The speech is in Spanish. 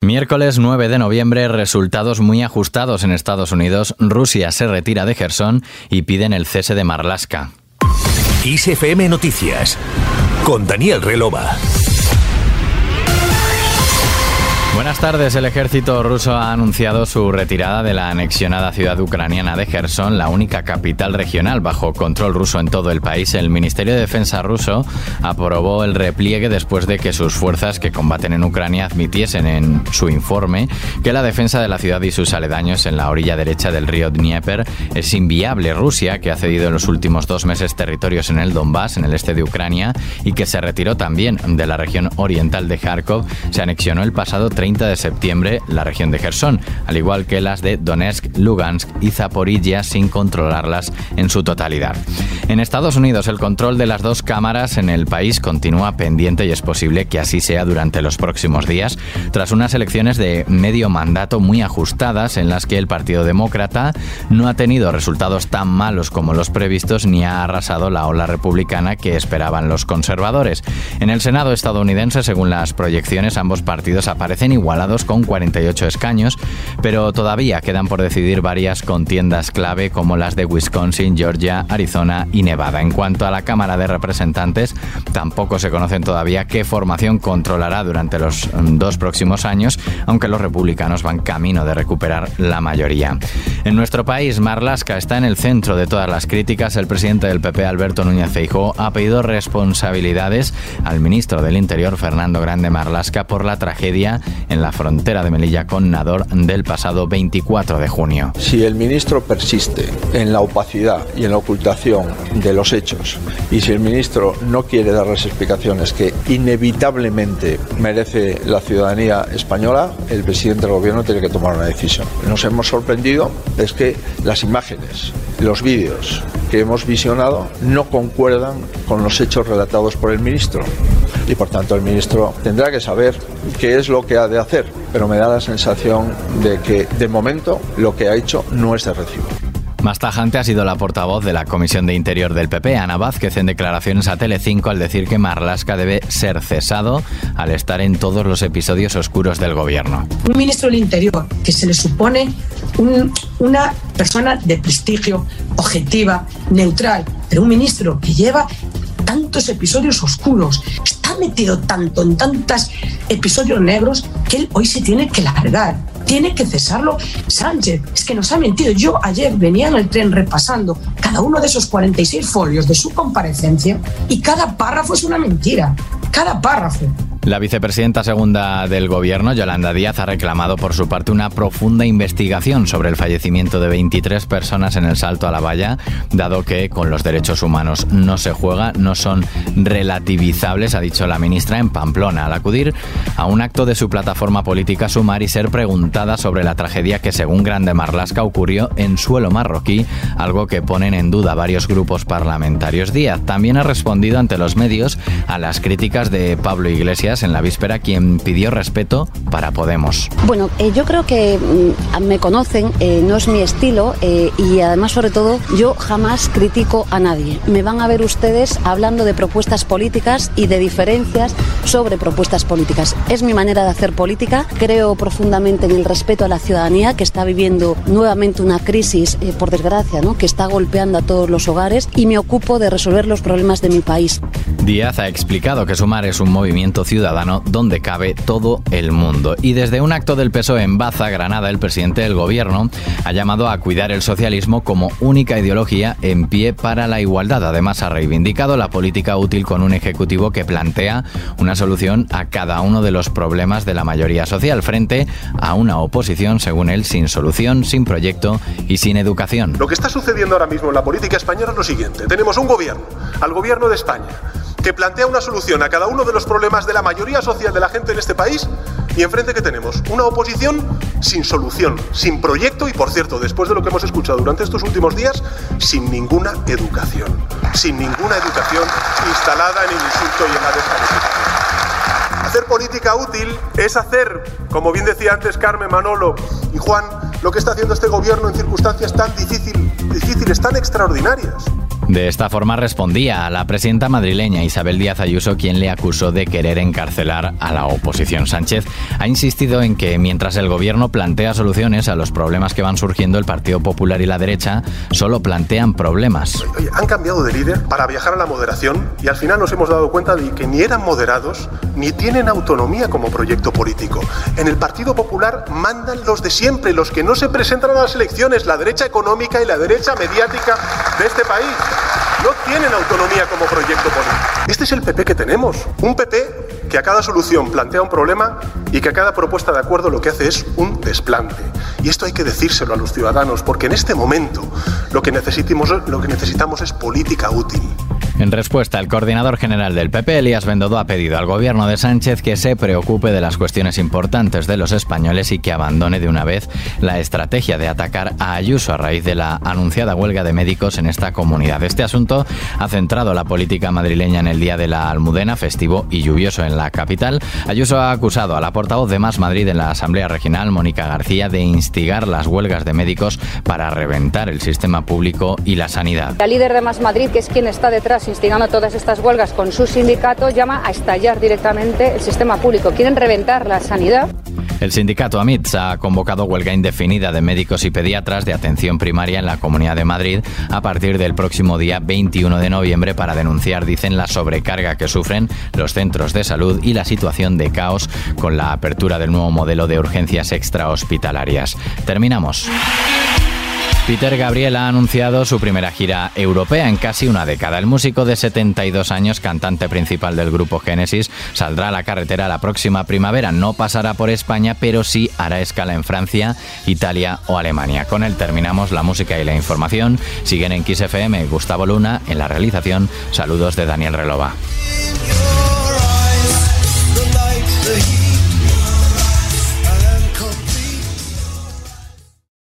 Miércoles 9 de noviembre, resultados muy ajustados en Estados Unidos. Rusia se retira de Gerson y piden el cese de Marlaska. ISFM Noticias con Daniel Relova. Buenas tardes. El ejército ruso ha anunciado su retirada de la anexionada ciudad ucraniana de Gerson, la única capital regional bajo control ruso en todo el país. El Ministerio de Defensa ruso aprobó el repliegue después de que sus fuerzas que combaten en Ucrania admitiesen en su informe que la defensa de la ciudad y sus aledaños en la orilla derecha del río Dnieper es inviable. Rusia, que ha cedido en los últimos dos meses territorios en el Donbass, en el este de Ucrania, y que se retiró también de la región oriental de Kharkov, se anexionó el pasado 30 de septiembre la región de Gerson, al igual que las de Donetsk, Lugansk y Zaporilla sin controlarlas en su totalidad. En Estados Unidos el control de las dos cámaras en el país continúa pendiente y es posible que así sea durante los próximos días, tras unas elecciones de medio mandato muy ajustadas en las que el Partido Demócrata no ha tenido resultados tan malos como los previstos ni ha arrasado la ola republicana que esperaban los conservadores. En el Senado estadounidense, según las proyecciones, ambos partidos aparecen igualados con 48 escaños, pero todavía quedan por decidir varias contiendas clave como las de Wisconsin, Georgia, Arizona y Nevada. En cuanto a la Cámara de Representantes, tampoco se conocen todavía qué formación controlará durante los mm, dos próximos años, aunque los republicanos van camino de recuperar la mayoría. En nuestro país, Marlaska está en el centro de todas las críticas. El presidente del PP, Alberto Núñez Feijóo, ha pedido responsabilidades al ministro del Interior, Fernando Grande Marlasca, por la tragedia en la frontera de Melilla con Nador del pasado 24 de junio. Si el ministro persiste en la opacidad y en la ocultación de los hechos y si el ministro no quiere dar las explicaciones que inevitablemente merece la ciudadanía española, el presidente del gobierno tiene que tomar una decisión. Nos hemos sorprendido es que las imágenes, los vídeos que hemos visionado no concuerdan con los hechos relatados por el ministro y por tanto el ministro tendrá que saber qué es lo que ha de hacer, pero me da la sensación de que de momento lo que ha hecho no es de recibo. Más tajante ha sido la portavoz de la Comisión de Interior del PP, Ana Vázquez, en declaraciones a Telecinco al decir que Marlasca debe ser cesado al estar en todos los episodios oscuros del gobierno. Un ministro del Interior que se le supone una persona de prestigio, objetiva, neutral, pero un ministro que lleva tantos episodios oscuros, está metido tanto en tantos episodios negros que él hoy se tiene que largar. Tiene que cesarlo Sánchez. Es que nos ha mentido. Yo ayer venía en el tren repasando cada uno de esos 46 folios de su comparecencia y cada párrafo es una mentira. Cada párrafo. La vicepresidenta segunda del gobierno, Yolanda Díaz, ha reclamado por su parte una profunda investigación sobre el fallecimiento de 23 personas en el salto a la valla, dado que con los derechos humanos no se juega, no son relativizables, ha dicho la ministra en Pamplona, al acudir a un acto de su plataforma política Sumar y ser preguntada sobre la tragedia que, según Grande Marlasca, ocurrió en suelo marroquí, algo que ponen en duda varios grupos parlamentarios. Díaz también ha respondido ante los medios a las críticas de Pablo Iglesias en la víspera, quien pidió respeto para Podemos. Bueno, eh, yo creo que mm, me conocen, eh, no es mi estilo eh, y además sobre todo yo jamás critico a nadie. Me van a ver ustedes hablando de propuestas políticas y de diferencias sobre propuestas políticas. Es mi manera de hacer política. Creo profundamente en el respeto a la ciudadanía que está viviendo nuevamente una crisis, por desgracia, ¿no? que está golpeando a todos los hogares y me ocupo de resolver los problemas de mi país. Díaz ha explicado que Sumar es un movimiento ciudadano donde cabe todo el mundo. Y desde un acto del PSOE en Baza, Granada, el presidente del gobierno ha llamado a cuidar el socialismo como única ideología en pie para la igualdad. Además, ha reivindicado la política útil con un ejecutivo que plantea una solución a cada uno de los problemas de la mayoría social frente a una oposición, según él, sin solución, sin proyecto y sin educación. Lo que está sucediendo ahora mismo en la política española es lo siguiente. Tenemos un gobierno, al gobierno de España, que plantea una solución a cada uno de los problemas de la mayoría social de la gente en este país y enfrente que tenemos una oposición sin solución, sin proyecto y por cierto, después de lo que hemos escuchado durante estos últimos días, sin ninguna educación, sin ninguna educación instalada en el insulto y en la descalificación. Hacer política útil es hacer, como bien decía antes Carmen Manolo y Juan, lo que está haciendo este gobierno en circunstancias tan difíciles, tan extraordinarias De esta forma respondía a la presidenta madrileña Isabel Díaz Ayuso, quien le acusó de querer encarcelar a la oposición. Sánchez ha insistido en que mientras el gobierno plantea soluciones a los problemas que van surgiendo, el Partido Popular y la derecha solo plantean problemas. Han cambiado de líder para viajar a la moderación y al final nos hemos dado cuenta de que ni eran moderados ni tienen autonomía como proyecto político. En el Partido Popular mandan los de siempre, los que no se presentan a las elecciones, la derecha económica y la derecha mediática de este país no tienen autonomía como proyecto político. Este es el PP que tenemos, un PP que a cada solución plantea un problema y que a cada propuesta de acuerdo lo que hace es un desplante. Y esto hay que decírselo a los ciudadanos, porque en este momento lo que necesitamos, lo que necesitamos es política útil. En respuesta, el coordinador general del PP, Elías Bendodo, ha pedido al gobierno de Sánchez que se preocupe de las cuestiones importantes de los españoles y que abandone de una vez la estrategia de atacar a Ayuso a raíz de la anunciada huelga de médicos en esta comunidad. Este asunto ha centrado la política madrileña en el día de la Almudena, festivo y lluvioso en la capital. Ayuso ha acusado a la portavoz de Más Madrid en la Asamblea Regional, Mónica García, de instigar las huelgas de médicos para reventar el sistema público y la sanidad. La líder de Más Madrid, que es quien está detrás instigando todas estas huelgas con su sindicato, llama a estallar directamente el sistema público. Quieren reventar la sanidad. El sindicato AMITS ha convocado huelga indefinida de médicos y pediatras de atención primaria en la Comunidad de Madrid a partir del próximo día 21 de noviembre para denunciar, dicen, la sobrecarga que sufren los centros de salud y la situación de caos con la apertura del nuevo modelo de urgencias extrahospitalarias. Terminamos. Peter Gabriel ha anunciado su primera gira europea en casi una década. El músico de 72 años, cantante principal del grupo Genesis, saldrá a la carretera la próxima primavera. No pasará por España, pero sí hará escala en Francia, Italia o Alemania. Con él terminamos la música y la información. Siguen en Kiss FM Gustavo Luna en la realización. Saludos de Daniel Relova.